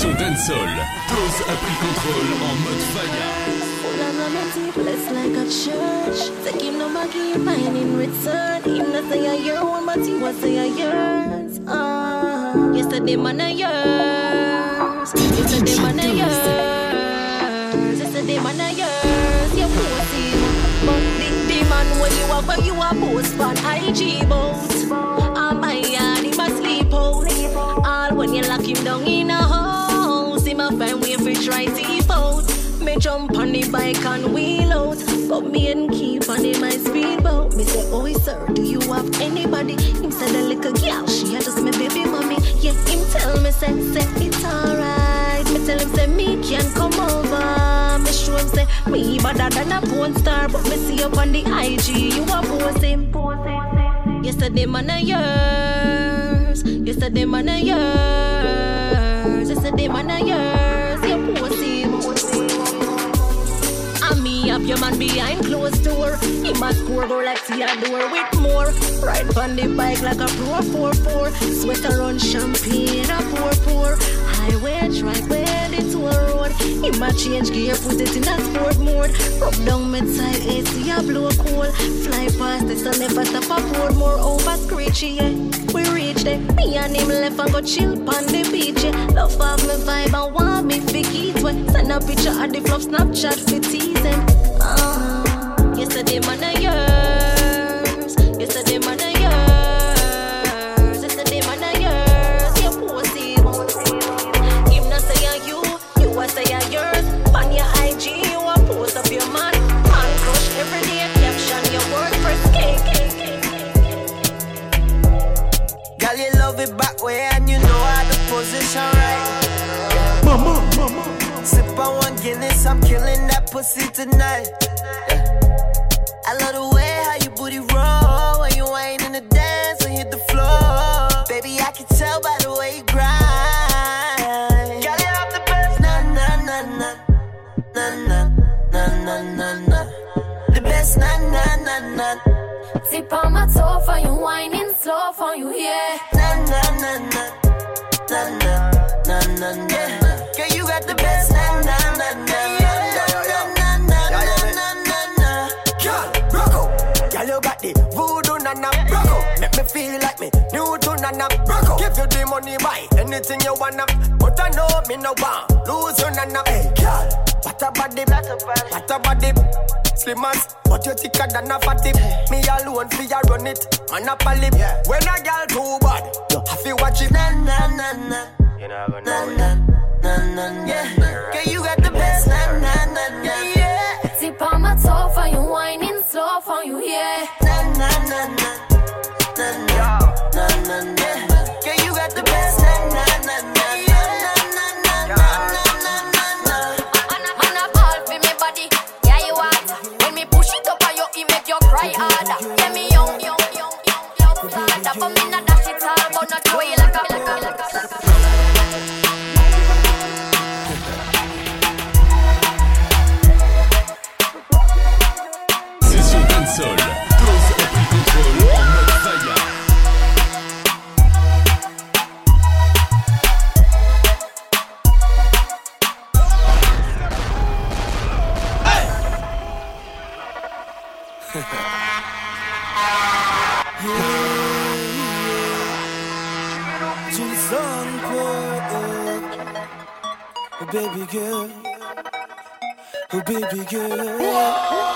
Session dancehall. Pose a pris contrôle en mode fire. Blessed like a church. Him no in mine in return. Him not say a year one, but he was say a years. Uh, yesterday man a years. Yesterday man a years. Yesterday man a years. You pussy. But the, the man when you are where you are post on IG boat. Ah my yard, he must sleep out. All when you lock him down in a house. Him a find way for try to out. Me jump on the bike and wheel out. But me and keep on in my speedboat. Me say, oh sir, do you have anybody? Him said a little girl, she had just my baby mommy. Yeah, him tell me say, say it's alright. Me tell him say me can come over. Me show him say me better than a porn star, but me see up on the IG you are posing. Yesterday man a yours. Yesterday man a Said the man a yours, your pussy. him. And me have your man behind closed door. He must score go like see a door with more. Ride on the bike like a pro 4-4. Sweater on champagne, a 4-4 high wedge, right bend into a road. You might change gear, put it in a sport mode. Rub down mid side AC, I blow a cold. Fly past this, I never stop a road. More over screechy, yeah. We reach there. Me and him left and go chill on the beach, yeah. Love of me vibe and want me fi eat, well. Send a picture at the flop, Snapchat for teasing. Uh, yesterday, man, way and you know how to position right. Mama, mama. Sip on one Guinness, I'm killing that pussy tonight. Yeah. I love the way how you booty roll when you whine in the dance and hit the floor. Baby, I can tell by the way you grind. Girl, you have the best. Na na na na na na na na na na. The best. Na na na na. Tip on my toe for you, whining slow for you, yeah. Na na na na na na na na na. Girl, you got the best. Na na na na feel like me new to nana rock. Give you the money, buy anything you wanna. But I know me no want lose your nana. Hey, girl, what a body, what a body. Slim as, but you thicker than a fatty. Me alone fi ya run it, man up a lip. When a girl too bad, you have to watch it. Na na na na. You never Na na na na na. Yeah, girl, you got the best. Na na na na. Yeah. Tip on my toe for you, whining slow for you, yeah. Boy, baby girl. Oh, baby girl. Oh,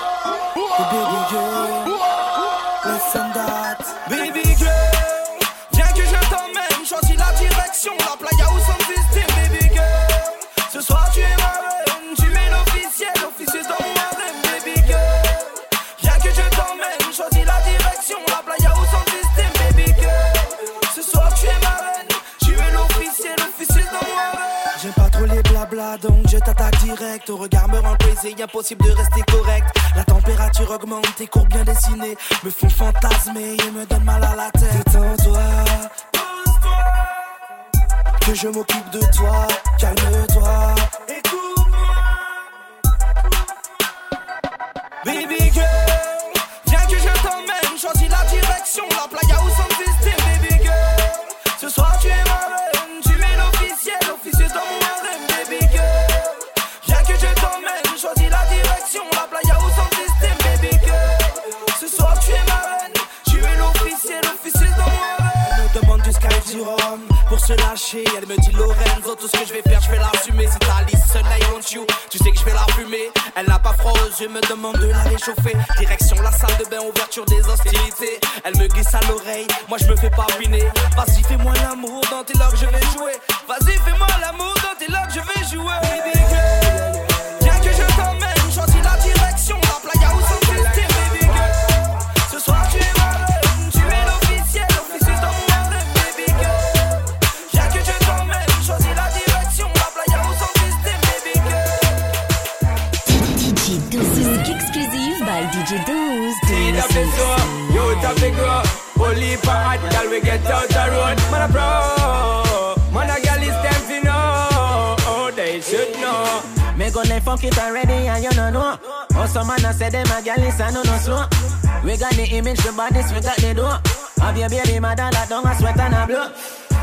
impossible de rester correct. La température augmente, tes courbes bien dessinées me font fantasmer et me donnent mal à la tête. Détends-toi, que je m'occupe de toi. Calme-toi, yeux, me demande de la réchauffer. Direction la salle de bain, ouverture des hostilités. Elle me glisse à l'oreille, moi je me fais pas it already and you no know. Oh, some man a say them a gal is no no slow. We got the image, the bodies, we got the door. Have your baby mother that don't a sweat and a blow.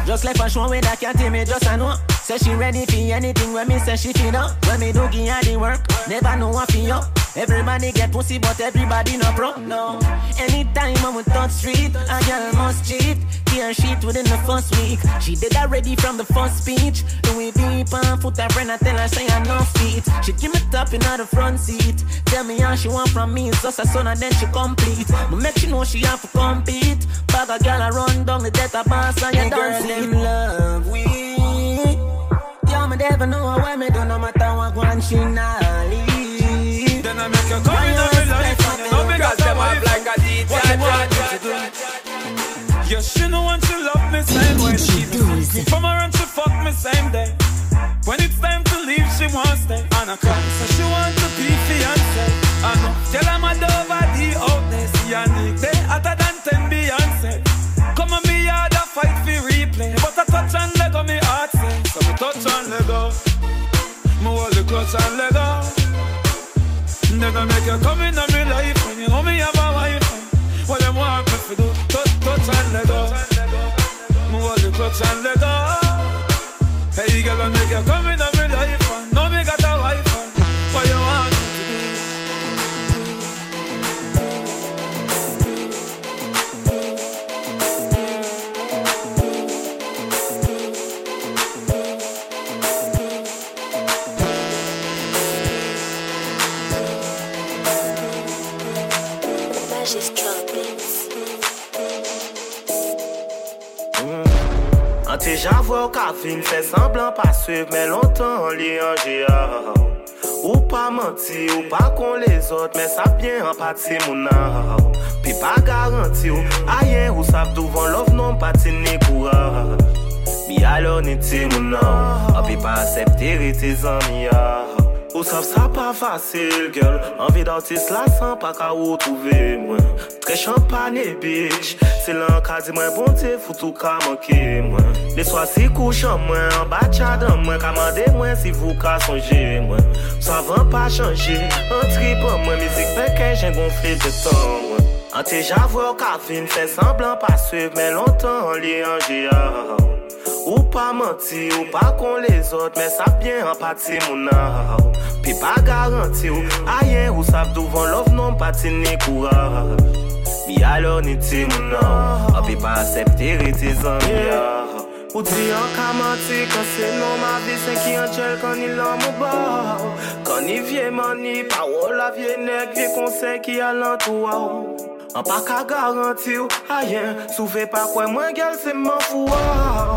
Just left a show with that can't me just a know. Say she ready for anything when me say she feel up. When me do give her the work, never know what feel up. Everybody get pussy, but everybody no pro. No. Anytime I'm with touch street, a girl must cheat. Tear sheet within the first week. She did already from the first speech. Do we beep and foot her friend, I tell her say I no feet. She give me top in the front seat. Tell me how she want from me, it's just a son and then she complete. But make she know she have to compete. Bag a girl a run down the death of boss and you don't them love we. Yeah, me never know where me do no matter what one she not Yeah, she know want to love me same way she do. From her and she fuck me same day. When it's time to leave, she won't stay. And I cry, so she want to be fiance. I know, tell her my dove the out there. See her Nick, they hotter than 10 Beyonce. Come on, me yard a fight for replay. But I touch and let go, me heart say. So me touch and let go. Me hold the clutch and let go. Never make you come in senle da Hey gel önüne gel. jan vwe ou ka fin fè semblan pa suiv Mè lontan li anje a. Ou pa manti ou pa kon les ot Mè sa bien an pati moun a. Pi pa garanti ou ayen ou sap douvan Lov non pati ni koura Mi alò ni ti moun a Api pa asepte rete zan mi a. Ou saf sa pa fasil, girl Anvi d'artist la san pa ka ou touve mwen. Tre champagne bitch Se lan ka di mwen bonte, foutou ka manke mwen. Le swa si kouchan mwen, an ba chadan mwen Kamande mwen si vou ka sonje mwen Savan pa chanje, an tripan mwen Mizik peken jen gonfle de tan mwen An te javwe ou ka fin, fè semblan pa suiv Men lontan an li anje a. Ou pa manti, ou pa kon les ot Men sa bien an pati moun a Pi pa garanti ou, ayen ou sap douvan Lov non pati ni koura Mi alor ni ti moun a An ah, pa asepte re te zan ah. ya Ou di an ka manti kan se non ma vi sen ki an chel kan ni lan mou ba. Kan ni vie mani pa ou la vie nek vie konsen ki alan tou a ou. An pa ka garanti ou ayen Souve pa kwen mwen gel se man fou a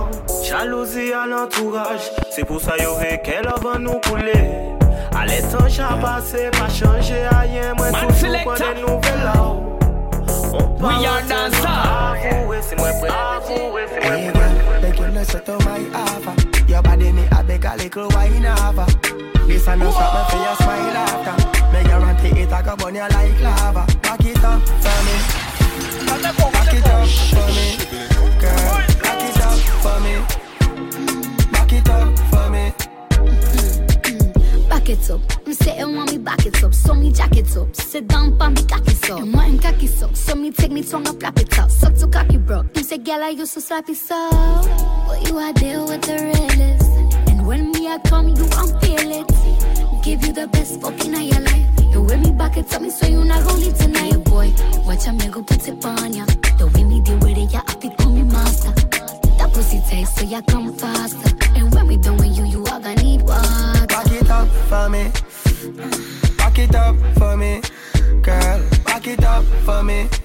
ou. Jalouzi alan touraj Se pou sa yo ve ke lovan nou koule. Ale tan chan pase pa chanje ayen Mwen toujou kon de nouvel la ou. On pa ou se mwen avouwe se mwen pre Avouwe se mwen pre you listen to my offer. Your body me a beg a little wine over. This a no stop me for your smile after. Me guarantee it a go burn you like lava. Back it up for me. Back it up for me, girl. Back it up for me. Back it up for it up. Say it want me back it up. So me jack it up. Sit down pa me cock it up. And want him cocky so. So me take me tongue and flap it up. Suck to cocky bro. Him say girl I used to slap it so. But you are deal with the realest. And when me I come you won't feel it. Give you the best fucking of your life. You with me back it up me so you not gon' leave tonight. Yeah, boy, watch me go put it on ya. The way me deal with it, yeah, I on me master. That pussy taste so ya come fast. for me.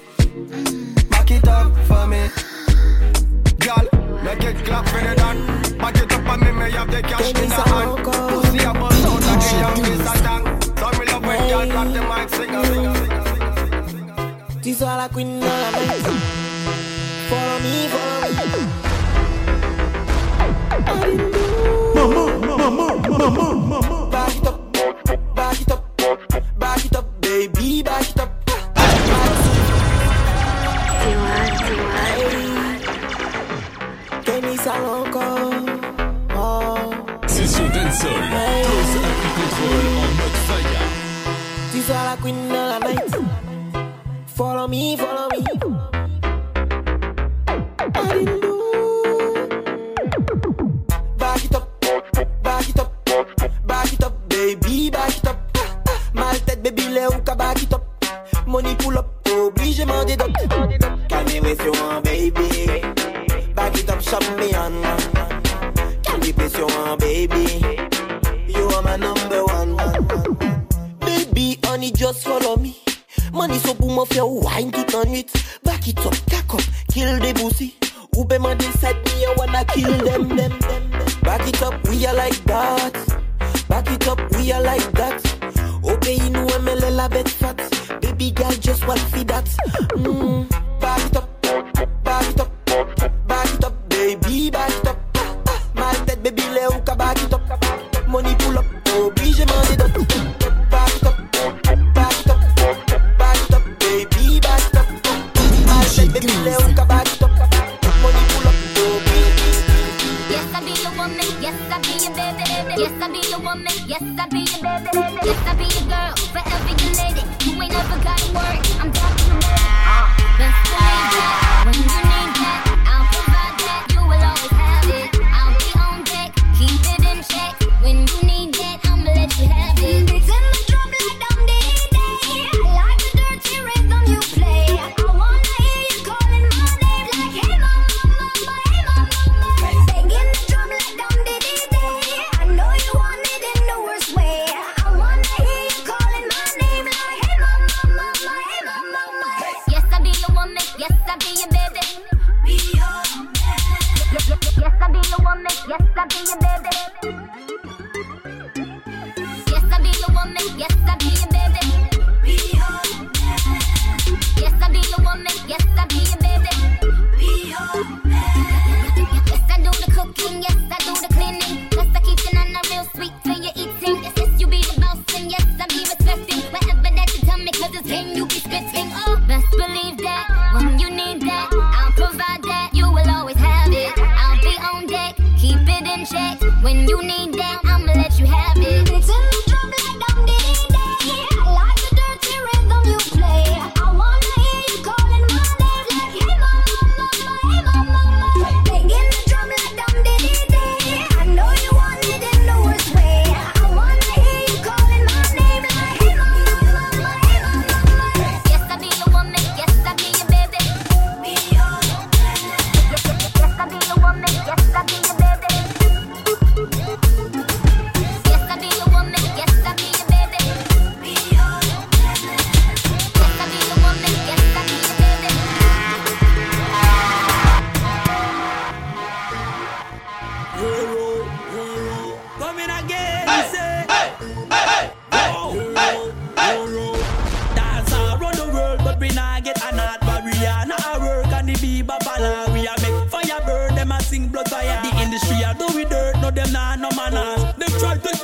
Yes, I be your baby, baby. Yes, I be your girl. Forever your lady. You ain't never gotta worry. I'm talking about. Ah. Best believe. When you need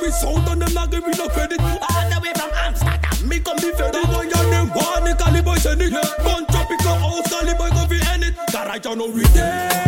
We sound on them not give me no credit. All the way from Amsterdam, me come be fed up. The boy and them one, the caliber send it. Yeah. of pick all all boy go be in it. Garage on no retail.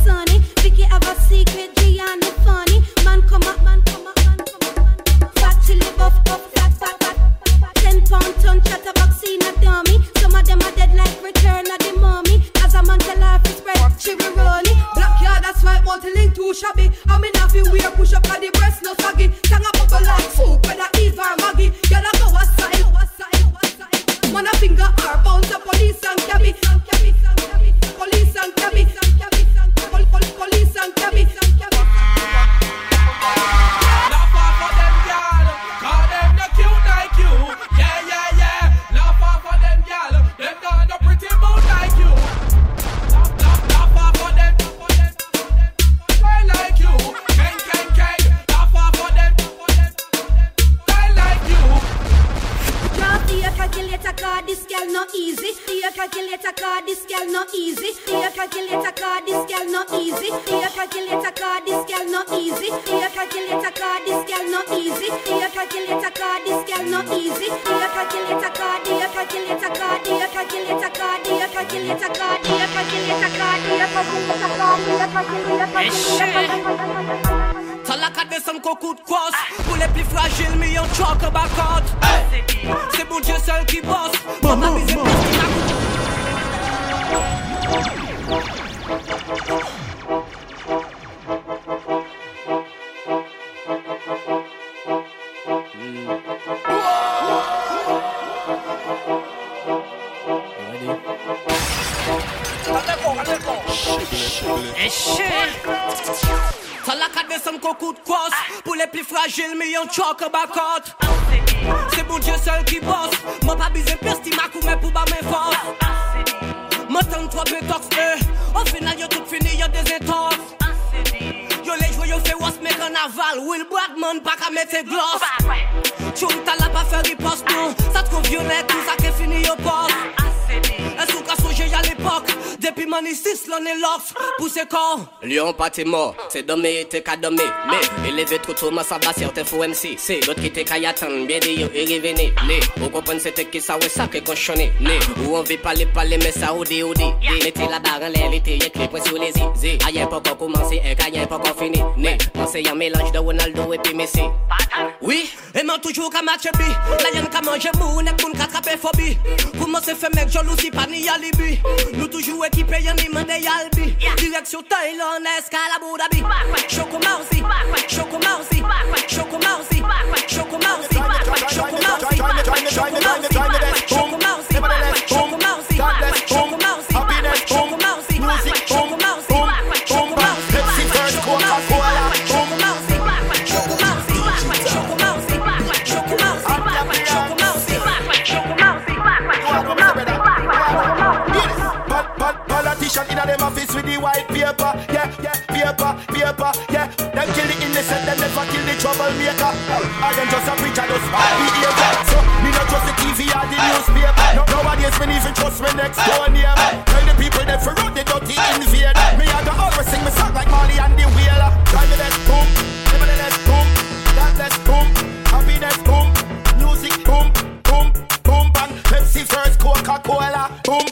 Talak adve san kon kout kos Pou le pli fragil mi yon chok bakot Se bon dje sel ki bos Mwen pa bize pesti makou men pou ba men fos Mwen tan tro betoks e O final yo tout fini yo dezentos Yo le jwe yo fe wos me kon aval Will Bradman pa ka mette glos Chou ta la pa fe ripost nou Sa tro violet nou sa fini Est-ce qu'on songé à l'époque? Depuis mon ici l'on est l'ox Poussez corps. Lion pas t'es mort. C'est dommé t'es qu'à dommer. Mais élevé trop tôt moi ça va certains faux MC C'est d'autres qui t'es qu'à y attendre Bien dit et revenez Né. Vous comprenez c'était qui ça ouais ça que conchonné Né. Ou on veut parler parler mais ça ou dit ou dit Mettez la barre en l'air l'été y'a clé point sur les i Zé. Aïe pas encore commencé et qu'aïe pas encore fini. Né. Pensez y'a un mélange de Ronaldo et puis Messi. Oui. Et moi toujours qu'à match La y'en qu'à manger mou N'est pour qu'attraper phobie. Comment se fait mec jalousie pas ni alibi. Nou toujou ekipe yon ni mande yalbi Direksyon Thailand, eskal Abu Dhabi. Choko Mousy, Choko Mousy, Choko Mousy, Choko Mousy, Choko Mousy, Choko Mousy. White paper, yeah, yeah, paper, paper, yeah. Them kill the innocent, them never kill the troublemaker. I them just a preacher, just bad behavior. So me not trust the TV or the newspaper. No, nowadays me even trust me next door neighbor. Tell the people that for road the dirty invade. Me I go always sing me song like Marley and the Wailers. Try me let's boom, nevertheless boom, God bless boom, happiness boom, music boom, boom, boom, bang. Pepsi first, Coca-Cola, boom.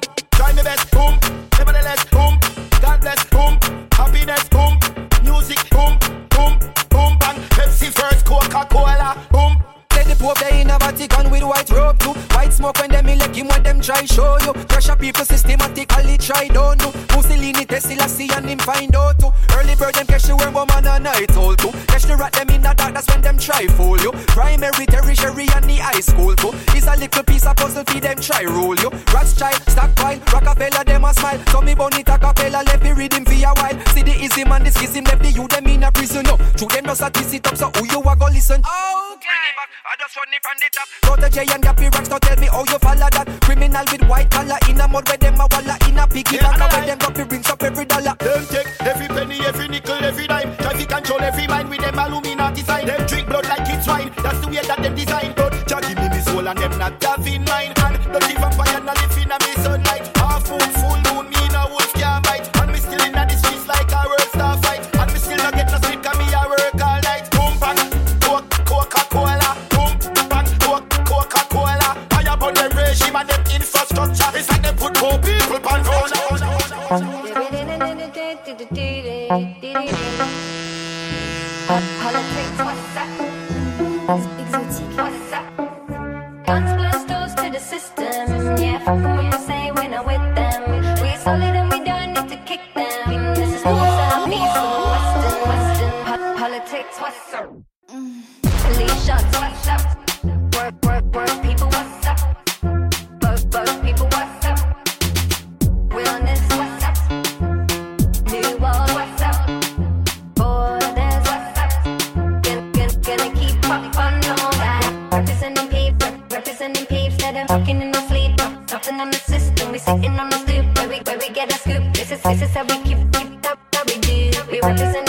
Do. We representing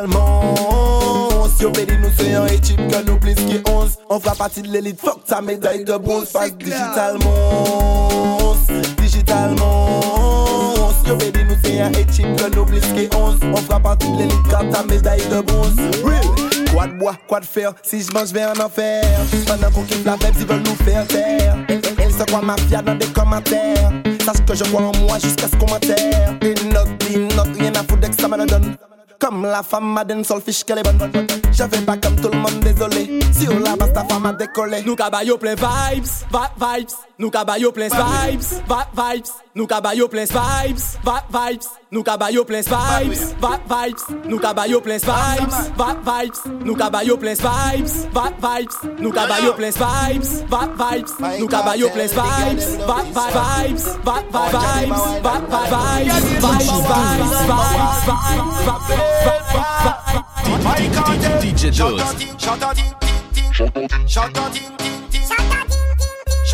Digitalement. Si on bénit nous c'est un équipe que nous plus qui 11. On fera partie de l'élite. Fuck ta médaille de bronze. Passe digitalement. Digitalement. Si on bénit nous c'est un équipe que nous plus qui 11. On fera partie de l'élite. Car ta médaille de bronze. Real. Quoi de bois, quoi de fer, si je mange, je vais en enfer. Pendant qu'on kiffe la fête, ils veulent nous faire taire. Elle se croit mafia dans des commentaires. Sache que je crois en moi jusqu'à ce une note, la femme a den solfish qu'elle est bonne. Je fais pas comme tout le monde, désolé. Si on la basse, ta femme a décollé. Nous cabayons plein vibes, vibes. Vibes. Nous cabayo plein vibes, vi- vibes. Nous cabayo plein vibes, vi- vibes. Nous cabayo plein vibes, vi- vibes. Nous cabayo plein vibes, vi- vibes. Nous cabayo plein vibes, vi- vibes. Nous cabayo plein vibes, vi- vibes. Nous cabayo plein vibes, vi- vi- vibes, vi- vi- vibes, vi- vi- vibes, vibes, vibes, vibes, DJ Doze. Shut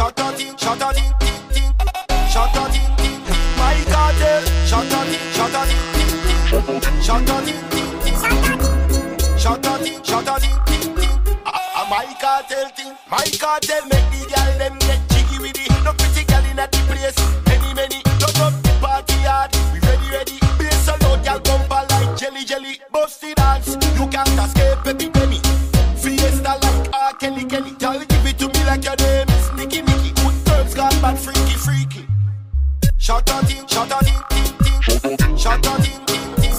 up, ting, ting, ting. Shut up, ting, ting, ting. Ting, ting, ting, ting. Ting, ting. My cartel. Shut up, ting, shut up, ting, ting, ting. Shut up, ting, ting, ting. Shut up, ting, ting, ting, ting. Ah, My cartel thing, my cartel make the girl them get jiggy with it. No pretty girl in the place. Many many, turn up the party hard. We ready ready. Bass a loud, girl bumper like jelly jelly. Busty dance, you can't escape epidemic. Fiesta like R. Kelly Kelly. Up, ting, ting. Shut up, ting, ting, ting.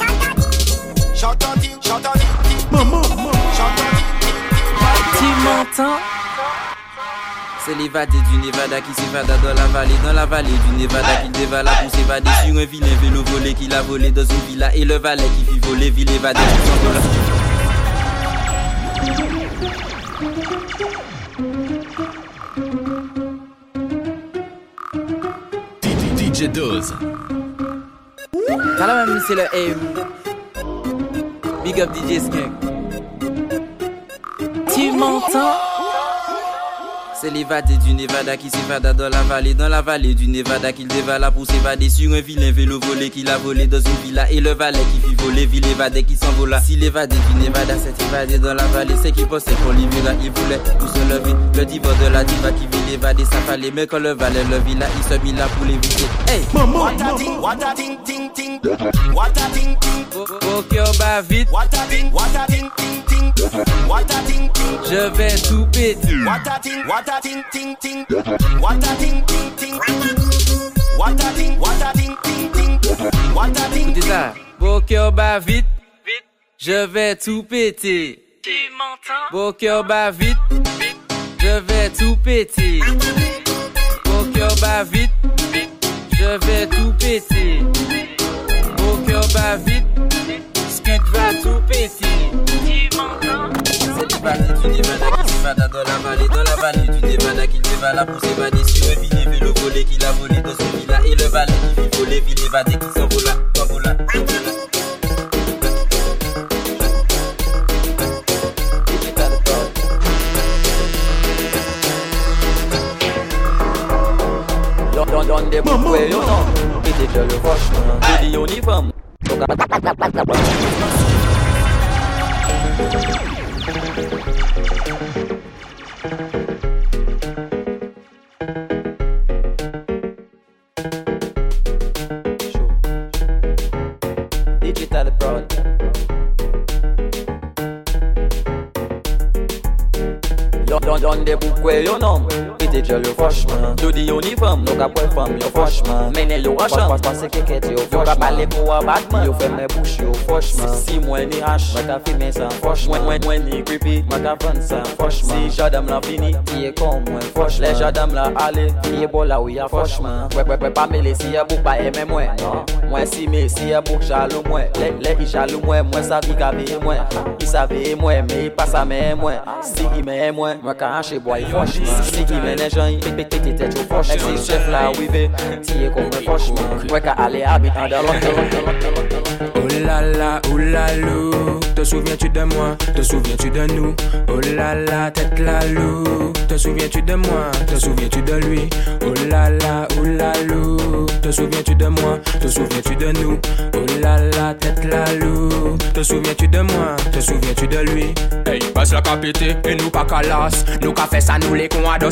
Tu m'entends C'est l'évadé du Nevada qui s'évada dans la vallée, dans la vallée du Nevada qu'il dévala pour s'évader sur un vilain vélo volé qu'il a volé dans une villa et le valet qui fit voler, ville évadée DJ Dose. Salam même c'est le. Big up DJ Skunk. Tu m'entends? C'est l'évadé du Nevada qui s'évada dans la vallée, dans la vallée du Nevada qu'il dévala pour s'évader sur un vilain vélo volé qu'il a volé dans une villa et le valet qui fit voler, ville évadé qui s'envola. Si l'évadé du Nevada s'est évadé dans la vallée, c'est qu'il pensait qu'on l'Ivira, il voulait tout se lever. Le diva de la diva qui vit l'évader, ça fallait, mais quand le valet le villa, il se mit là pour l'éviter. Hey! What a ting, what a ting, ting, ting. What a vite, What a what a. What a ting, ting. je vais tout péter. What a ting, what a ting, ting, ting. What a ting, ting, ting. What a ting, what a ting, ting, ting. What a ting, ça. Vos cœurs bat vite, je vais tout péter. Vos cœurs bat vite, je vais tout péter. Vos cœurs bat vite, je vais tout péter. Vos cœurs bat vite, skunk va tout péter vannes, tu qui s'évada dans la vallée, dans la vallée, tu dévanas, qui dévala pour s'évader sur le ville, vélo volé, qui l'a volé dans son villa, et le valet qui vit volé, ville qui s'envola, s'envola. thank you don de bukwe yo nom. Pite jel yo foshman Jodi yon ifam Nou ka pou fam yo foshman Mene yo rachan, Pas pase keket yo foshman Yo ka pale pou a batman. Yo fe me bouch yo foshman Si mwen ni hash mwen ka fime san foshman Mwen mwen ni creepy, mwen ka fan san foshman Si jadam la fini Ye kon mwen foshman Le jadam la ale. Ye bola ou ya foshman Kwe kwe kwe pa mele si ya bouk pa eme mwen. Mwen si me si ya bouk jalou mwen. Le le i jalou mwen. Mwen sa vi ka veye mwen. I sa veye mwen Me i pasa me mwen. Si i me mwen Mwen ka ka ashe boy Foshman Siki menejan yi peke te tet yo foshman Exil chef la wive Tiye konwe foshman Weka ale abit an da lot Oulala oulalo oh Te souviens-tu de moi? Te souviens-tu de nous? Oh là là, tête la loup. Te souviens-tu de moi? Te souviens-tu de lui? Oh là là, oh là lou Te souviens-tu de moi? Te souviens-tu de nous? Oh là là, tête la loup. Te souviens-tu de moi? Te souviens-tu de lui? Hey, passe la capité et nous pas calas Nous ka fait ça nous les cons à dos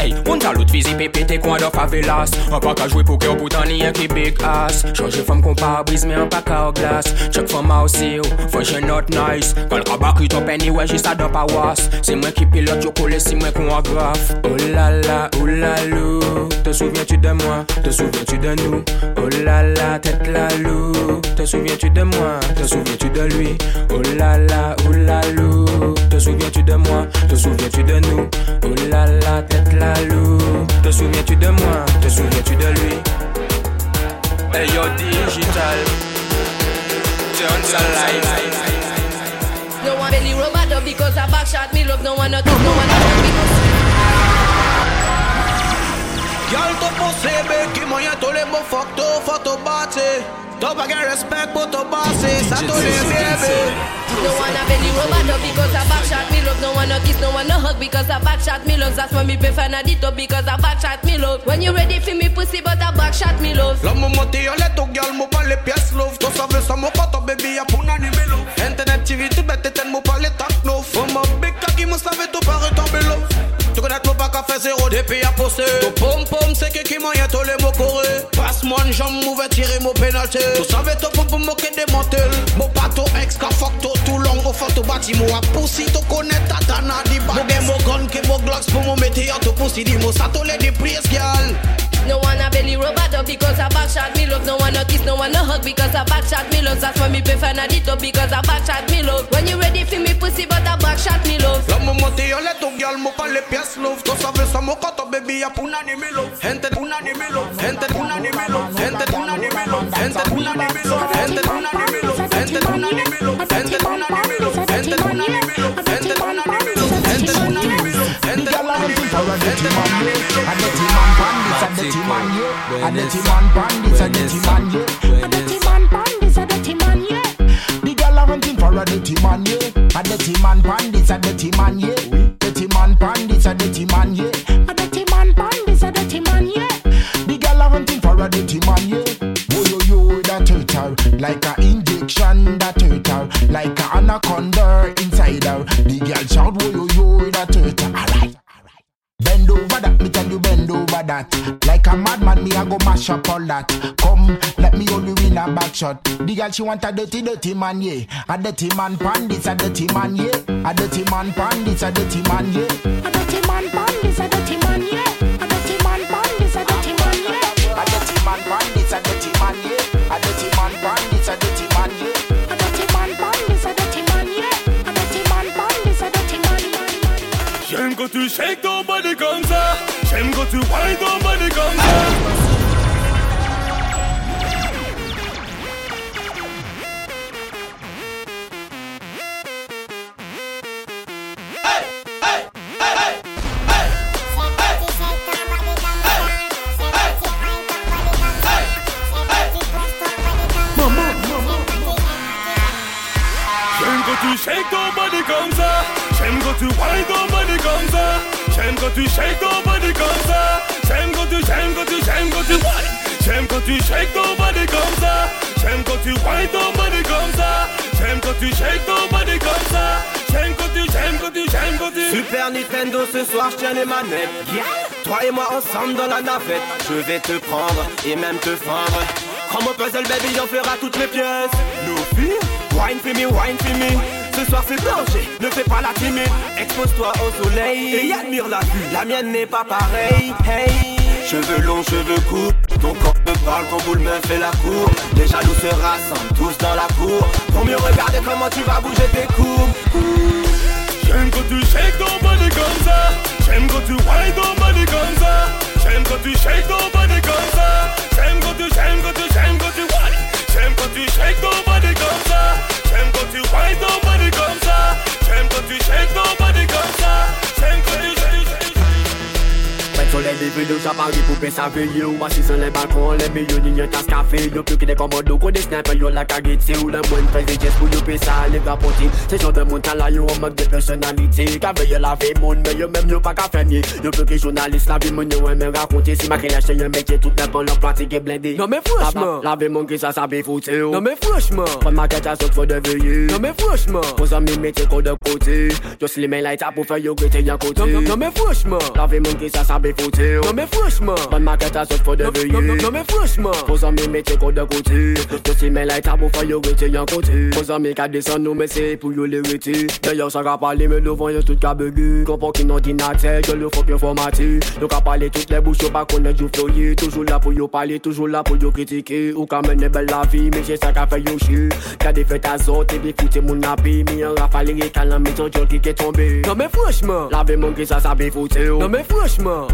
Hey, on t'a l'autre physique pépé coins de favelas On pas qu'à jouer pour que pourtant ni un qui big ass Changer femme qu'on pas brise mais un pas qu'à glace. Check femme aussi faut je not nice. Quand le rabat qui top anyway juste à dans pas was. C'est moi qui pilote yo collé si Oh là là, oh là lou Te souviens-tu de moi? Te souviens-tu de nous? Oh là là, tête la loup Te souviens-tu de moi? Te souviens-tu de lui? Oh là là, oh là lou Te souviens-tu de moi? Te souviens-tu de nous? Oh là là, tête la loup Te souviens-tu de moi? Te souviens-tu de lui? Hey yo digital Turn the Rubber dub because I back shot me. Love. No one not no one not because Girl, to posebe, ki moyen to le mo fuck to, fuck to bate To pa gen respect po to base, sa to le bebe No one a belly rubber dub because I back shot me love. No one no kiss, no one no hug because I back shot me love. That's why me prefer na dit up because I back shot me love. When you ready for me pussy, but I back shot me love. La monte yo le to girl, mo pale pièce love To save sa mo koto baby, ya pou nan ni me love Internet TV, tu bête ten mo pale tak love my big cocky, mo save to pare tombe love Tronnette mou baka fe zero depi a pose To pom pom se ke ki manye to le mou kore Pas man jam mou ve tire mou penalte To save to pom pom mou ke demantel Mou pa ex ka fok to tou long Ou fok to bati mou a pousi to kone tatana di bat Mou gen mou gon ke mou glocks pou mou mete ya to pousi di mou Sa to le di pres No one a belly rubber dog because I backshot me love. No one a kiss, no one a hug because I backshot me love. That's why me prefer not it because I backshot me love. When you ready for me pussy, but I backshot me love tu gyal mo pa le pies love To sabes sa mo baby ya puna ni mi love Gente puna ni mi love Gente puna ni mi love Gente puna ni mi love Gente puna ni mi love Gente puna ni mi love Gente puna ni mi love Gente puna ni mi love Gente puna ni mi love Gente puna ni mi love Gente puna ni mi love Gente puna ni mi love Gente puna ni mi love A dirty man bandits, a dirty man, yeah. A dirty man bandits, a dirty man, yeah. A dirty man bandits, a dirty man, yeah. The girl are hunting for a dirty man, yeah. A dirty man bandits, a dirty man, yeah. Girl she want a dirty, dirty man, yeah. A dirty man pandits, a dirty man, yeah. A dirty man pandits, a dirty man, yeah. A dirty man pandits, a dirty man, yeah. A dirty man pandits, a dirty man, yeah. A dirty man pandits, a dirty man, yeah. A dirty man pandits, a dirty man, yeah. A dirty man pandits, a dirty man, yeah. A dirty man pandits, a dirty man, yeah. J'aime quand tu shake ton body comme ça. J'aime quand tu whine ton body comme ça. Ah. Shake ton body comme ça. J'aime quand tu whine ton body comme ça. J'aime quand tu shake ton body comme ça. J'aime quand tu, j'aime quand tu, j'aime quand tu whine. J'aime quand tu shake ton body comme ça. J'aime quand tu whine ton body comme ça. J'aime quand tu shake ton body comme ça. J'aime quand tu, j'aime quand tu, j'aime quand tu. Super Nintendo ce soir je tiens les manettes Toi et moi ensemble dans la navette Je vais te prendre et même te fendre Comme au puzzle baby on fera toutes les pièces filles Wine for me, wine for me Ce soir c'est danger, ne fais pas la timide Expose-toi au soleil et admire la vue La mienne n'est pas pareille, hey Cheveux longs, cheveux courts Ton corps me parle, ton boule me fait la cour Les jaloux se rassemblent tous dans la cour Pour mieux regarder comment tu vas bouger tes courbes J'aime quand tu shake ton body comme ça. J'aime quand tu whine ton body comme ça. J'aime quand tu shake ton body comme ça. J'aime quand tu, j'aime quand tu, j'aime quand tu whine. J'aime quand tu shake ton body comme ça. J'aime quand tu whine ton body comme ça. J'aime quand shake ton body comme ça. Soleil devine ou japari pou pe sa ve yo Asis an le balkon, le me yo ni yon tas kafe Yo pyo ki de komando kon de sniper yo la kagete Ou le mwen preze jes pou yo pe sa le rapote Se jan de moun tala yo an mak de personalite Ka veye la ve moun, me yo mem yo pa ka fenye Yo pyo ki jounalist la vi moun yo an men rakonte Si makre la che yon mekye tout ne pon lor platike blende Non men franchman La ve moun ki sa sa be foute yo Non men franchman Pon maket a sot fo de veye Non men franchman Pon zan mi mete de kote Yo slimen la ita pou fe yo grete Non men franchman La ve moun ki sa sa be Non, kote Non men franchman Ban market a sot fò devye Non men franchman Po zan mi me chek ou de kote Yo si men lay tabou fò yo wete yon kote Po zan mi ka desen nou me se pou yo le wete Yo yo sa ka pale me devan yo tout ka begu Kompon ki nan dinate Yo le fòk yo formate Yo ka pale tout le bouche yo pa konen jou floye Toujou la pou yo pale, toujou la pou yo kritike Ou ka mene bel la vi, men jè sa ka fè yo chye Ka de fè ta zote, bi foute moun api Mi an rafale ye kalan, mi ton jol ki ke tombe Non men franchman, lave moun ki sa sa bi foute Non men franchman,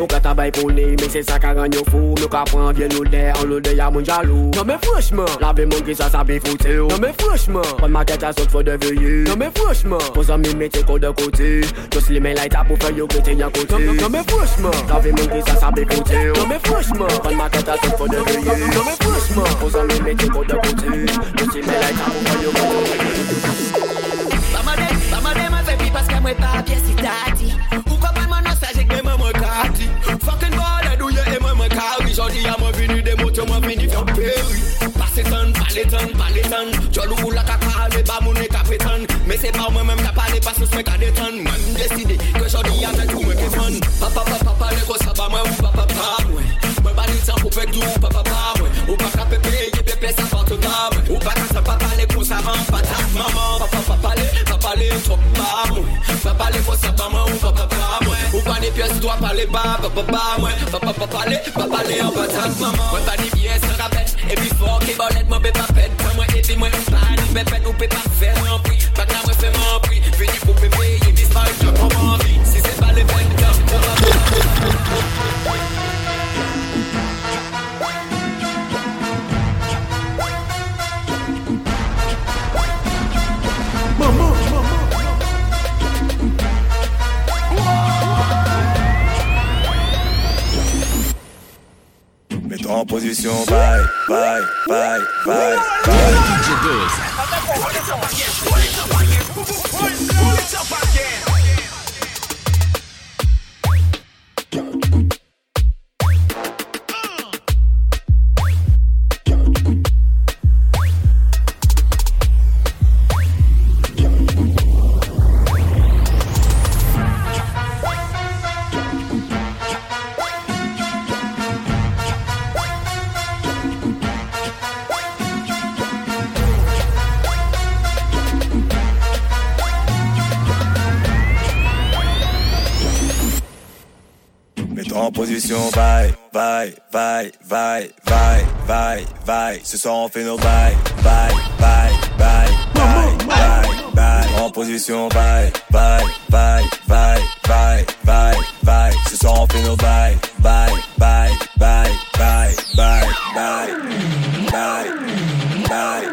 Nou ka tabay pou li, men se sa ka ranyo fou Nou ka pran vye lode, an lode ya moun jalou Nan men franchman, la ve moun ki sa sa bi foute yo Nan men franchman, pon ma ket a sot fò de veye Nan men franchman, pou zan mi meti kon de kote Jous li men la ita pou fè yo kote nyan kote Nan men franchman, la ve moun ki sa sa bi foute yo Nan men franchman, pon ma ket a sot fò de veye Nan men franchman, pou zan mi meti kon de kote Jous li men la ita pou fè yo kote Sa ma dem, Bamade, ma dem an fe pi paske mwen pa apye si tati paletan, paletan. Jolou la ka ka ale ba moun e ka pretan Me se pa ou men men ka pale pa sos men ka detan Mwen deside ke jodi a te tou men ke fan. Papa papa papa le ko sa ba mwen ou papa pa mwen. Mwen ba ni tan pou pek dou papa pa mwen. Ou pa ka pepe ye pepe sa pante ta mwen. Ou pa ka sa papa le pou sa van patak maman. Papa papa le papa le top pa mwen. Papa le ko sa ba mwen les pièces, toi pas les bas, papa, papa, ouais, papa, les, papa, les, en bas, maman, ouais, pas les pièces, rabais, et puis fort, qui moi, moi, et puis moi, pas, nous, nous, moi, en position, bye, bye, bye, bye, bye. Position, bye, bye, bye, bye, bye, bye, bye. Ce soir on fait nos bye, bye, bye, bye, bye, bye, bye. En position, bye, bye, bye, bye, bye, bye, bye. Ce soir on fait nos bye, bye, bye, bye, bye, bye, bye, bye, bye,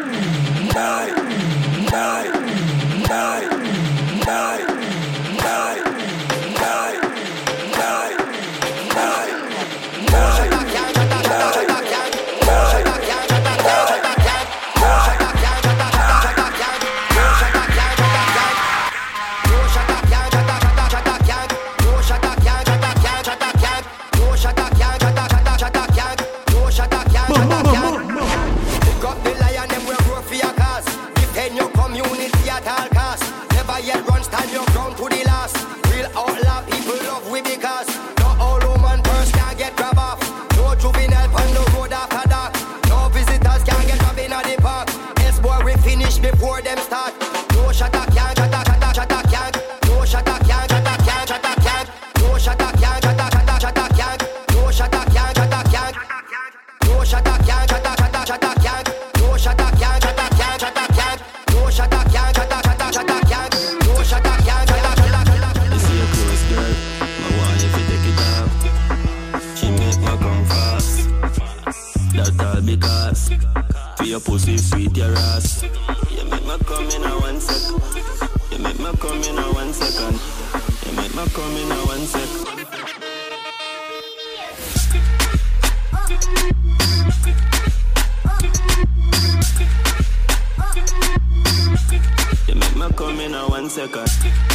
Come in a one sec. You make me come in a one second.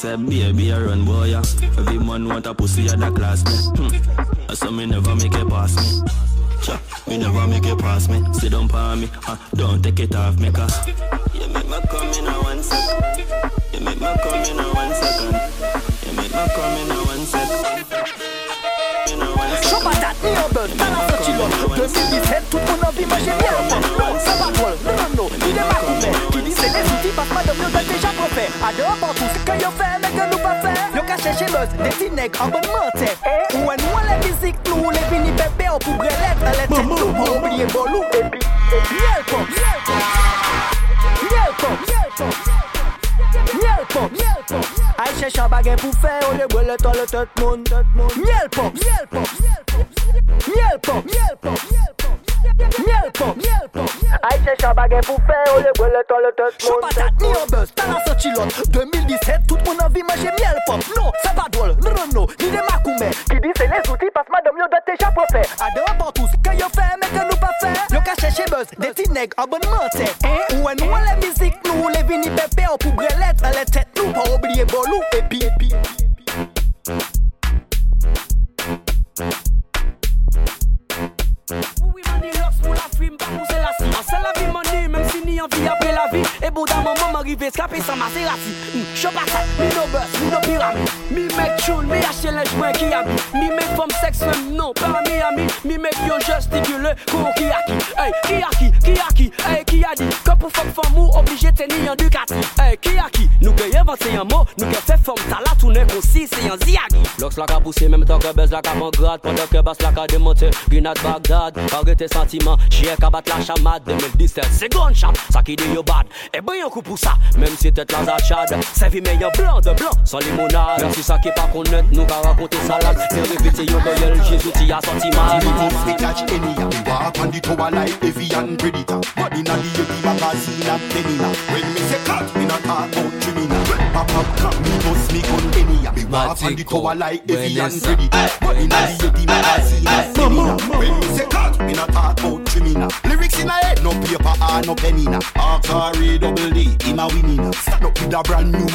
Say, baby, I run boy ya. Every man want a pussy at the class me. Hmm. So me never make it pass me. Cha, me never make it pass me. Sit down pa me, uh, don't take it off me cause You make me come in a one sec. You make me come in a one second. You make me come in a one sec. me a bird, man a such tout mon envie, moi. Non, ça va non, non, il n'est pas coupé. Qui dit c'est les outils, pas de mieux, t'as déjà. À deux, ce que yo fait, mais que nous pas faire. Yo caché chez buzz, des petits nègres en bonne mentée. Ou en moi, les physiques, nous, les fini bébé, on pouvait l'être, elle était tout. On Miel pop, miel pop. Ay chè chan bagay pou fè, o de bwe le ton le tot moun Miel pop, miel pop Miel pop, miel pop Miel pop, miel pop. Ay chè chan bagay pou fè, o de bwe le ton le tot moun Chou patat ni an buzz, talan sa chilot 2017, tout moun anvi manje miel pop. Non, sa pa drôle, non non non, ni de makoume Ki di se les outi, pas madame yo dote te chapou fè Ade an pantous, ke yo fè chez Buzz, des petits nègres en bonne montée. Ouais, nous, la musique, nous, les vini pépé, on pour lettre, les têtes, nous, pas oublier Bolou, et. rive skape san maserati. Chopa sa, mi no bus, mi no piram Mi mek choun, mi ache lej mwen ki ami Mi mek fom seks fem, non, pa mi ami Mi mek yo justikule, kou ki aki Ey, ki aki, ki aki, ey, ki a di Kop ou fok fom ou oblige teni yon dukati Ey, ki aki, nou ke invente yon mo Nou ke fe fom tala, toune konsi, se yon ziyagi Loks la ka pousse, mem tan ke bez la ka mangrad Pendant ke bas la ka demonte, grinat Bagdad Arrete sentiman, chie ka bat la chamad 2017, se gon cham, sa ki de yo bad. Eh, e ben yon kou pou sa même si tête la zachade C'est vie meilleur blanc de blanc, sans limonade Merci ça qui pas connaître, nous ka raconter salade C'est répété yo goyel, Jésus t'y a sentiment We catch any We walk on the tower like heavy and predator But in a the heavy magazine and penina When me say cut, me not talk about criminal Pop up, cut me, bust me gun any We walk on the tower like heavy and predator But in a the heavy magazine and penina When me say cut, me not talk about criminal Lyrics in a head, no paper or no penina Archery double D, him a winning Stand up with a brand new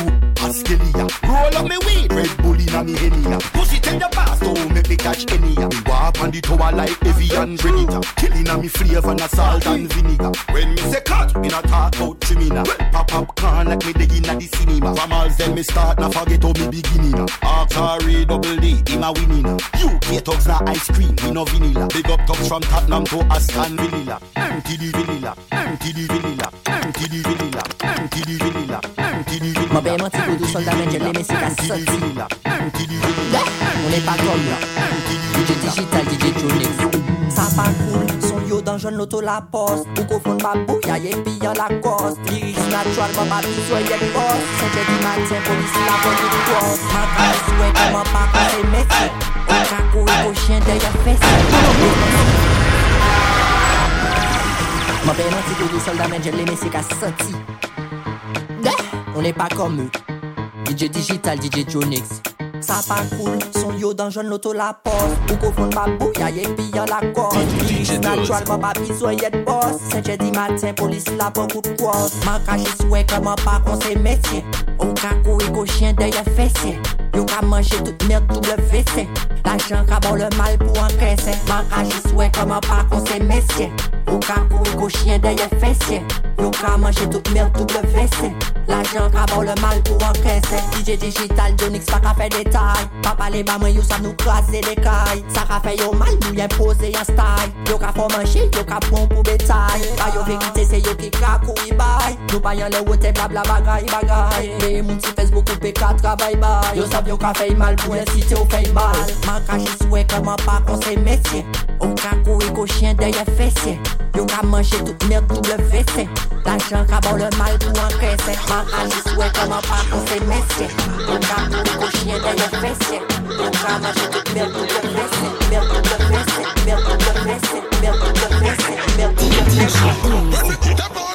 Askelia Roll up me weed, Red Bull in a me henny Pussy tell your don't make me catch any We walk on the tower like heavy and predator Killing a me flavor and salt and vinegar. When me say cut, me not talk about criminal Pop up can like me dig in the cinema. From all them me start, not forget how me beginning. Archery double D, him a winning. UK thugs na ice cream, we no vanilla. Big up thugs from Tottenham to Aston villa, empty the villa, empty the villa, empty the villa, empty the villa Mwen pe mwen ti koutou soldat men jen lè men si ta soti Mwen e pa kom la. DJ Digital, DJ Jonex Sa pa koul, son yo dan joun loto la post. Ou kou foun babou, ya ye pi yon la kost. Liris natural, mwen pa biswen yek post Son jè di matin, polisi la bon yon kos. E, mwen pa souwe, koman pa kase mesi Ou kakou, e ou chen de yon fesi Mwen pe mwen ti koutou soldat men jen lè men si ta soti. on n'est pas comme eux. DJ Digital, DJ Jonix. Sa pa koul, son yo dan joun loto la pos Ou kofon babou, ya ye piyan la kos Bilis natwalman pa biswen yet bos Senche di maten, polis la bon kout kos Man kache sou e koman pa kon se metye Ou kakou e kou chen deye fesye Yo ka manje tout mèd WC La jan ka bon le mal pou ankesè Man ka jiswe koman pa kon se mesye. Yo ka kou kou chien deye fesye Yo ka manje tout mèd WC La jan ka bon le mal pou ankesè DJ digital, Jonix pa ka fe detay. Pa pale ba mwen yo sa nou krasè dekay Sa ka fe yo mal, nou yen pose yon stay. Yo ka fò manje, yo ka pon pou betay. Ba yo vekite se yo ki ka kou i bay. Nou pa yon le wote blabla bagay bagay. Ve yon moun si Facebook ou pe ka trabay bay. Yo sa Bad yo ka mal pou yon site ou fey mal. Man ka jiswe koman pa kon se mesye. Ou ka koui ko chien deye fesye. Yo ka manje tout merd tout le vese L'ajan ka bon le mal pou an kese Man ka jiswe koman pa kon se mesye. Yo ka koui ko chien deye fesye. Yo ka tout merd tout le vese Merd tout le le le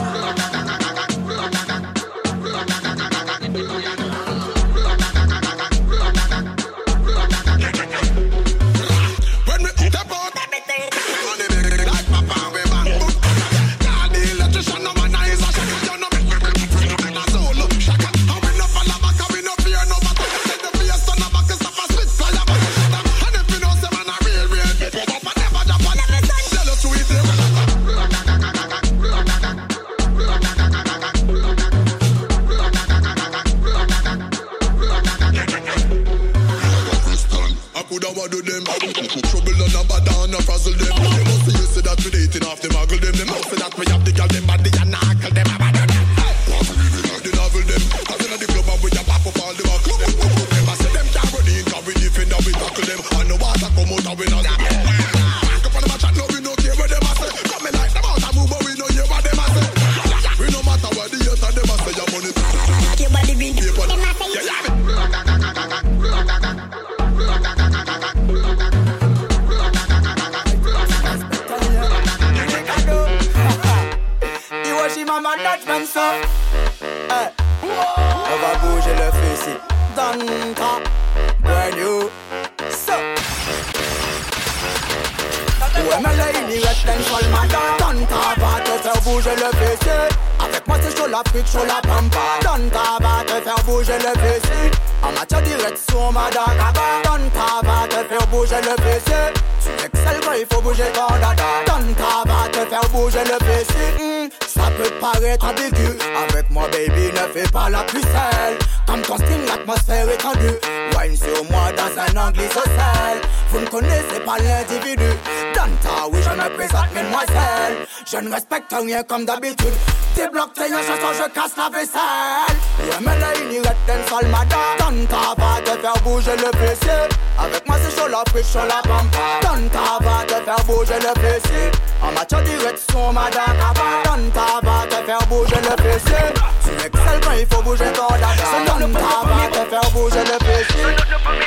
rien comme d'habitude Tes blocs tes chanson je casse la vaisselle Yeah mais là il y reste un seul madame Dans ta va te faire bouger le fessier Avec moi c'est chaud la fric, chaud la pampa Dans ta va te faire bouger le fessier En matière direction madame Dans ta va te faire bouger le fessier Tu excelles quand il faut bouger ton dada Dans ta va te faire bouger le fessier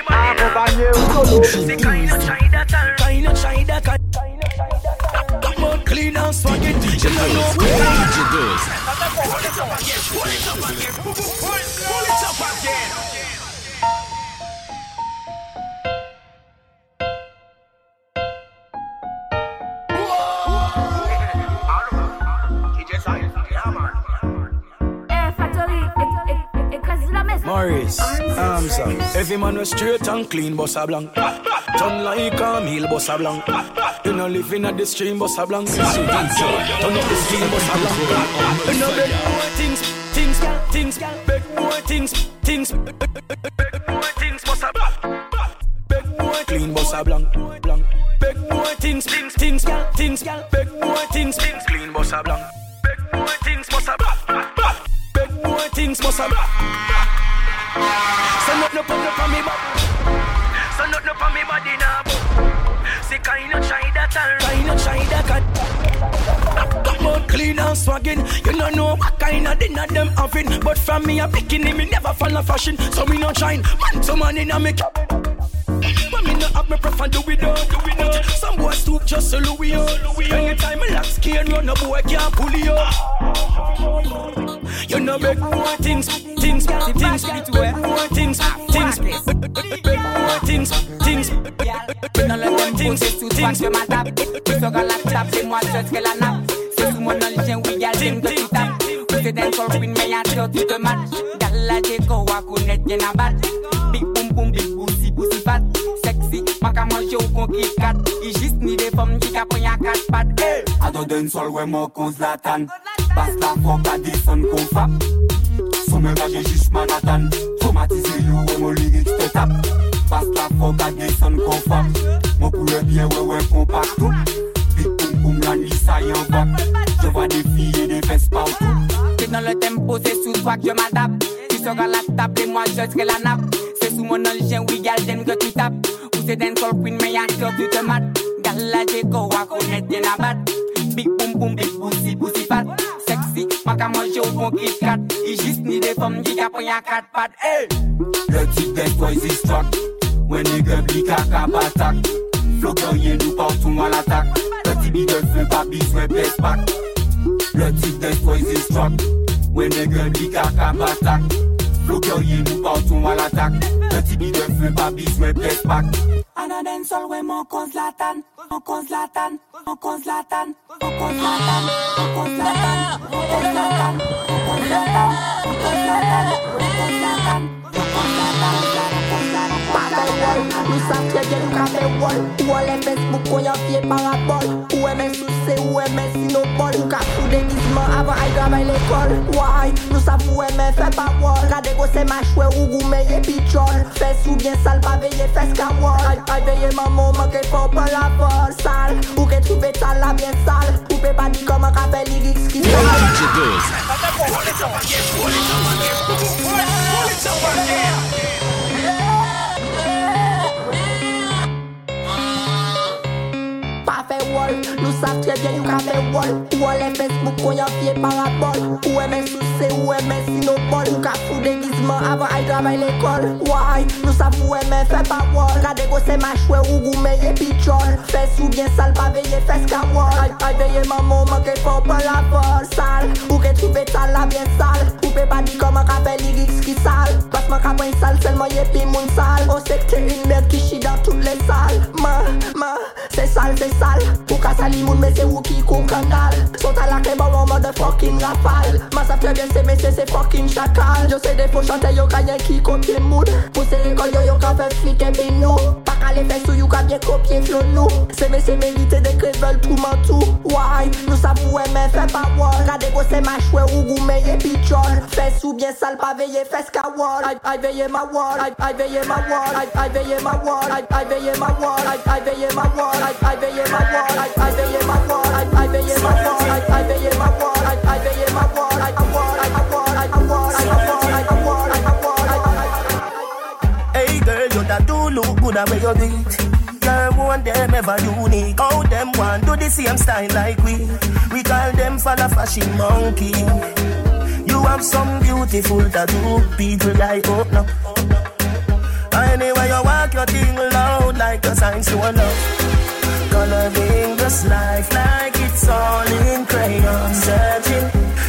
Accompagné ou solo C'est quand il a Quand il a clean and swinging. She don't know what to do. Every man was straight and clean, boss a blank. Turn like a meal, boss a blank. You know living at the stream, boss a blank. Turn up the steam, boss a blank. You know big boy things, things, things, big boy things, things, big boy things, boss a blank. Big boy clean, boss a blank, blank. Big boy things, things, things, things, big boy things, things, clean, boss a blank. Big boy things, boss a blank. Big boy things, boss a blank. Send up no pump up on me body. Send up no on me body now. Say kind of try that and kind of try that. Come on, clean and swagging. You don't know what kind of dinner them having. But from me a bikini, me never follow fashion. So me not shine. Man to man in a me cabin. Me not have me prefer do it all, do it all. Some boys stoop just so Louis on. Anytime me lock skin, run a boy can't pull you up. You know big boy things, things, things, big boy things, things, big boy things, things, Non le tempo c'est sous toi que ma tape Tu seras la tape, c'est moi je serai la nappe C'est sous mon engin, oui y'a le que tu tapes Ou c'est d'un queen, mais y'a sûr tu te match Gal la déco, à connaître y'en a bat Big boom boom, big pussy, pussy fat Baka manje ou kon ki kat. I jist ni de fom ki ka pren ya kat pat. Hey! Ado den sol we mo kon zlatan. Bas la fok la desen kon fap. Somen gaje jist manatan Traumatize you we mo lirik te tap. Bas la fok la desen kon fap. Mo koule bie we we kon patou Bit koum koum lan lisa yon vap. Je va de fiye de fes pautou Te nan le tempo se sou swak je m'adap. Tu sera la tap et moi je serai la nap Se sou mon anjen wigal den ge tu tap Se den kol queen me a chok yu te mat. Gal la je ko wakonet gen a bat Big boum boum, big bousi bousi pat. Seksi, maka manje ou bon kit kat. I jist ni de fom di ka pon ya kat pat. Hey! Le tip des boys is struck When the girl blik a kap atak Flokan ye nou partou mal atak Petit bi de fe pa biswe pes pak. Le tip des boys is struck When the girl blik a kap atak rien nous partout à l'attaque Petit big de feu, pas besoin best pack Ana den sol we mon kon zlatan Mon kon zlatan Mon kon zlatan Mon kon zlatan Mon kon zlatan Mon kon zlatan Mon kon zlatan Mon kon zlatan Mon kon zlatan Mon ka wol Nou sa fye gen nou ka fe wol Ou an le Facebook kon yon fye parabol Ou e men souse, ou e men sinopol Ou ka sou devizman avan ay gravay l'ekol Woy, nou sa fwe men fe pawol Kade go se machwe ou goumen ye pichol Fes ou bien sal pa veye fes ka wol Ay veye maman manke fò pa la fol Sal, ou ke trouve tal la bien sal Ou pe pa di koman ka fe liriks ki sal DJ Doze Pull it up again, pull it up again, pull it up again bol Nou sav tre bien yon ka fe wol Ou an le Facebook kon yon fye parabol Ou eme sou se ou eme sinopol Ou ka fou degizman avan ay travay l'ekol Why? nou sav ou eme fe pa wol Kade go se machwe ou goume ye pichol Fes ou bien sal pa veye fes ka wol Ay ay veye maman manke fon pa la vol Sal, ou ke trive tal la bien sal Ou pe pa di koman ka fe liriks ki sal Basman ka pren sal selman ye pi moun sal O sekte in net ki chi dan tout le sal Ma, ma, se sal, se sal Kouka sali moun men se wou ki kou kanal Sot alak e baron motherfucking rafal Masa plebyen se men se se fucking chakal Yo se defo chante yo kanyen ki kopye mood Puse rekol yo yo ka fe fit e Pak ale fe sou yo ka byen kopye flow Se men se merite de krevel trouman tou Why? Nou savou e men fe pa wol. Kade go se ma ou gou meye pichol. Fe sou byen sal pa veye fes ka wol. I veye ma wol, I veye ma wol. I veye ma wol, I veye ma wol. I veye ma wol, I veye ma wol good way you do it. Girl, want them ever unique. How them want do the same style like we. We call them for fashion monkey. You have some beautiful tattoo. People like oh no. Anyway, you walk your thing loud like a sign to a love. Coloring this life like it's all in crayon. Searching,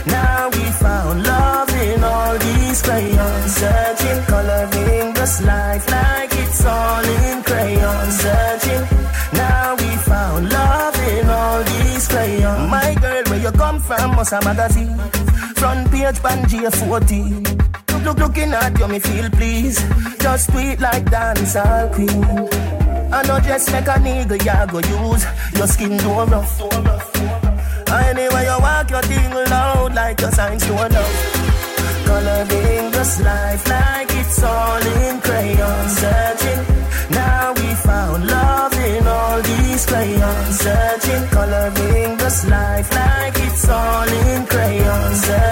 now we found love in all these crayons. Searching, coloring this life like it's all in crayon. Searching, now we found love in all these crayons. My girl, where you come from? Must a magazine. Front page, Pangea 14. Look, look, looking at you, me feel please. Just sweet like dancehall queen. I know just make a nigga, ya go use your skin do rough. Anyway, you walk your thing loud like your sign to a love. Coloring this life like it's all in crayon. Searching, now we found love in all these crayons. Searching, coloring this life like it's all in crayon. Searching,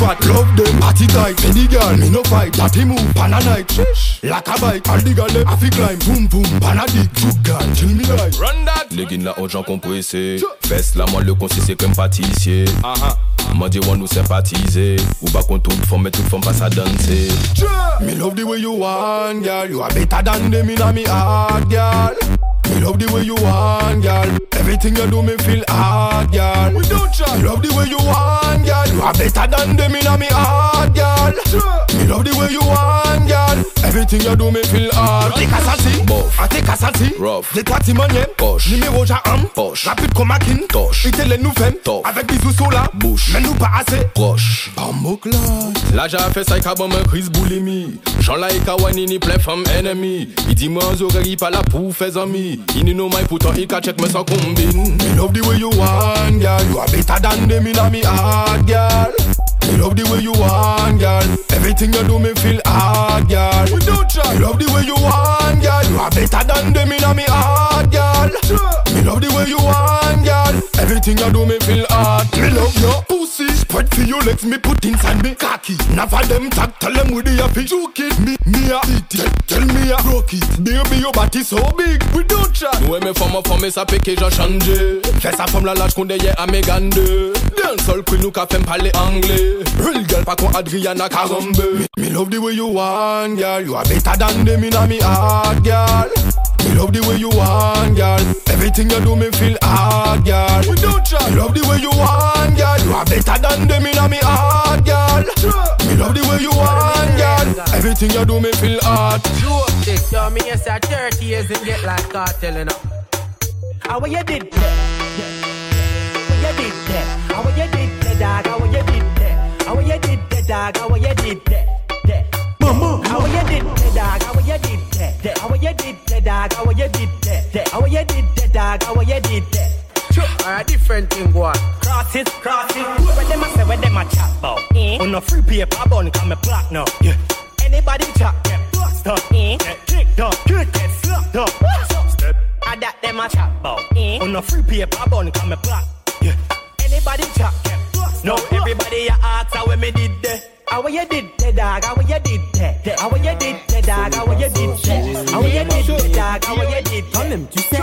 fat, love them Party tight, any girl, me no fight. Party move, pan a night, Like a bike, all the girl them Happy climb, boom boom, pan a dick. Good girl, chill me like Run that. Legging la ojan compressé Fes la man le consisté comme pâtissier M'a dit on nous sympathiser Ou pas qu'on toute femme mais toute femme passe à danser Me love the way you want, girl. You are better than them in a me heart, girl. Me love the way you want, girl. Everything you do me feel hard, girl. We don't try. Me love the way you want, girl. You are better than them in a me heart, girl Me love the way you want, girl. Everything you do me feel hard. T'es cassati, Bof ah t'es cassati Rough. Des toi timonier, Poche Numéro ja am, Poche Rapide comme Akin, Toche Ite les nous femme, Tof Avec bisous sous la Bouche Mais nous pas assez Proche Bambo class. La j'ai fait ça ka bon crise boulimie Jean la ka wani ni plein femme ennemi Il dit moi aux oreilles pas là pour faire amis. Il ni no my pourtant il check me sans combine. Me love the way you want, girl. You are better than them in a me heart, girl. Me love the way you want, girl. Everything you do me feel hard, girl. We don't try. Me love the way you want, girl. You are better than them in a me heart, girl. Me love the way you want, girl. Everything you do me feel hard. Me love your pussy. Spread for your legs, me put inside me cocky. Never them talk, tell them with the happy. You it, me, me a eat it. Tell me a broke it. Baby, your body so big. We don't aimons femme en femme et ça fait que j'ai changé Fais sa femme la lâche qu'on déyait à mes gande D'un seul que nous qu'a fait parler anglais Real girl pas qu'on Adriana Karembeu Me love the way you want, girl. You are better than them in a me heart, girl. Me love the way you want, girl. Everything you do me feel hard, girl. We don't try. Me love the way you want, girl. You are better than them in me heart, girl. Me love the way you want, girl. Everything you do me feel hard. Sure, dick, yo, me yes, at 30 years and get like cartel, you know. How what you did there? What you did there? How what you did there, dog? How what you did there? How what you did there, dog? How what you did there? there? Mama, how what you did there, dog? did that? that? How you did that, dog? How you did that? How you did that, dog? How you did that? Sure. Uh, different thing go on. Cross Where them a say, where them a chat about? Eh? On a free paper bun, come a black now. Yeah. Anybody chat get bust up, eh? get kicked up, kick get slapped up. Step. I dat them a chat about. Eh? On a free paper bun, come a black. Yeah. Anybody chat get bust Now everybody a ask how we me did that. How you did that, dog? How you did that? How you did that, dog? How you did that? How you did that, dog? How you did that? Quand même, tu sais?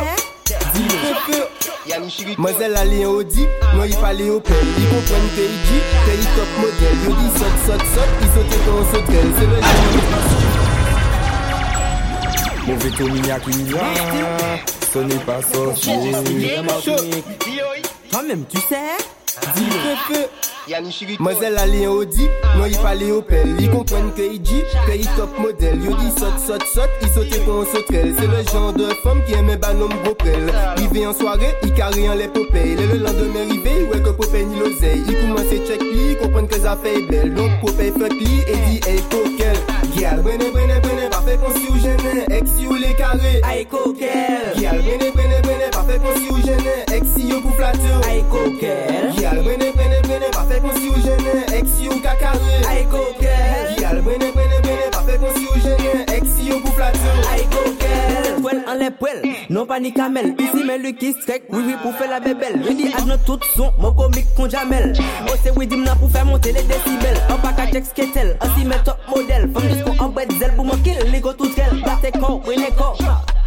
Mwazel a li an odi, mwen yi pale an pen Yi kompren te yi di, te yi top model Yo di sot sot sot, yi sote kon sotrel Se le jan Mwen ve to minya ki minya Soni pa sorti Mwen chou Kan menm tu se Di le fe Mazel ale yon odi, non yon pale yon pel Li kompwen ke yi di, ke yi top model. Yo di sot sot sot, yi sote kon sotrel. Se le jan de fom ki eme banom goprel Rive yon soare, yi kare yon le popey Le le landeme rive, yi weke popey ni lozey Yi kouman se chek li, yi kompwen ke zafey bel Donk popey fek li, e di ey kokel Gyal brene brene brene, pa fe konsi ou jene Ek si ou le kare, ay kokel Gyal brene brene brene, pa fe konsi ou jene Ek si yo pou flate ou, ay kokel Gyal brene brene, pa fe kon si ou jene, ek si ou kakare. Ay kokel Ki al brene, brene, brene, pa fe kon si ou jene, ek si ou pou flatou Ay kokel Pwel an le pwel, non pa ni kamel Isi men lu ki strek, wiwi pou fe la bebel Veni ad nan tout son, moko mik kon jamel Ose widim nan pou fe monte le decibel An pa kajek sketel, an si men top model Fem disko an bret zel pou man kil, li go tout gel Bate kon, wene kon,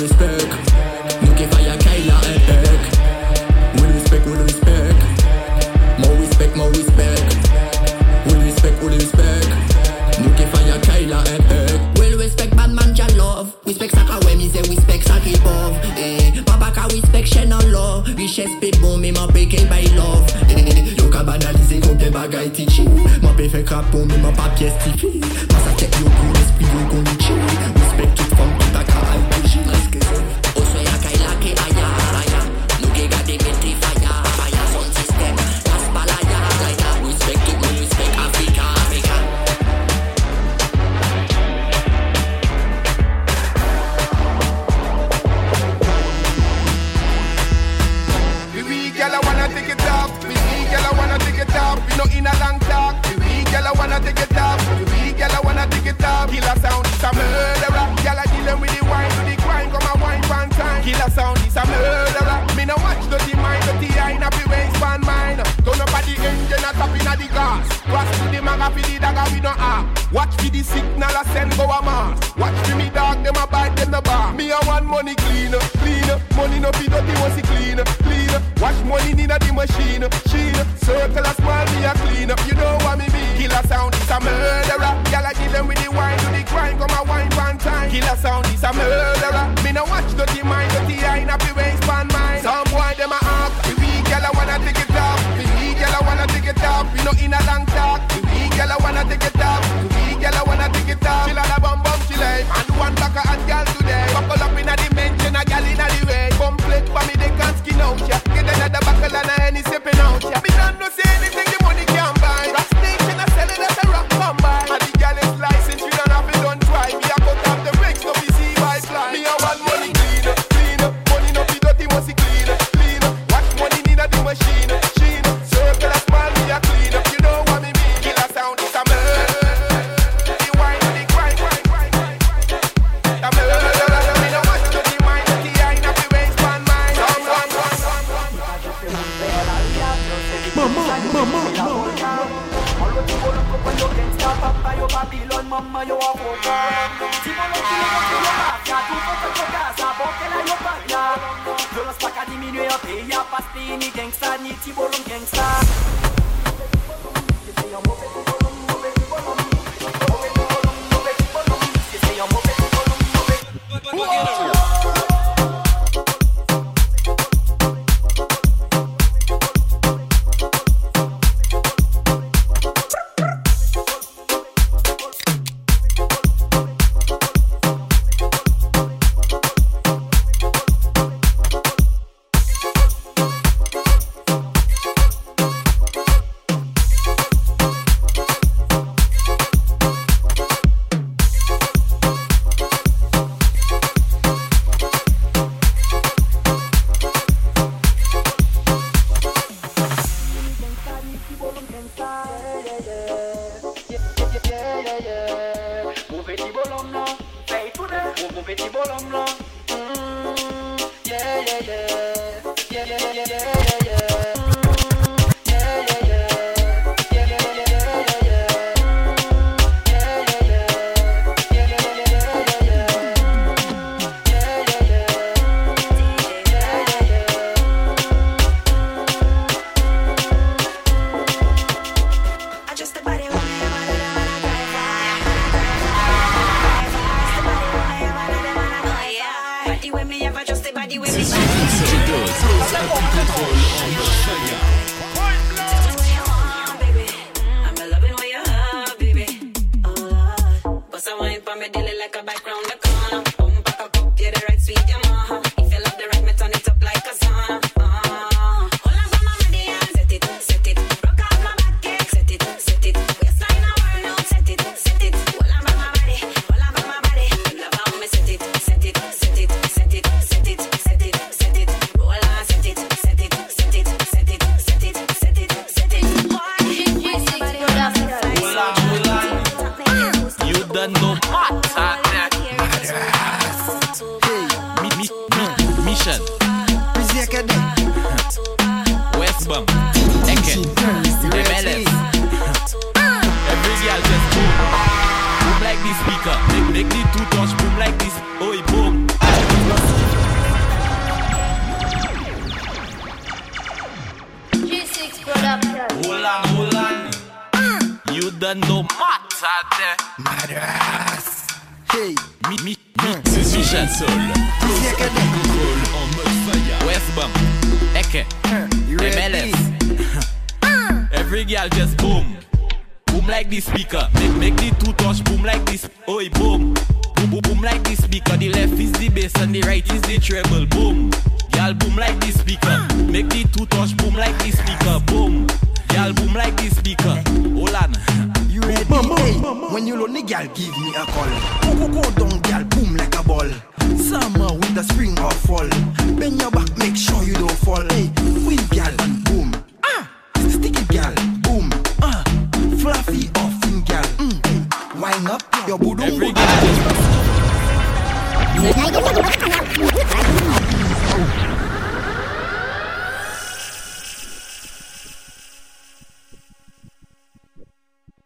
respect,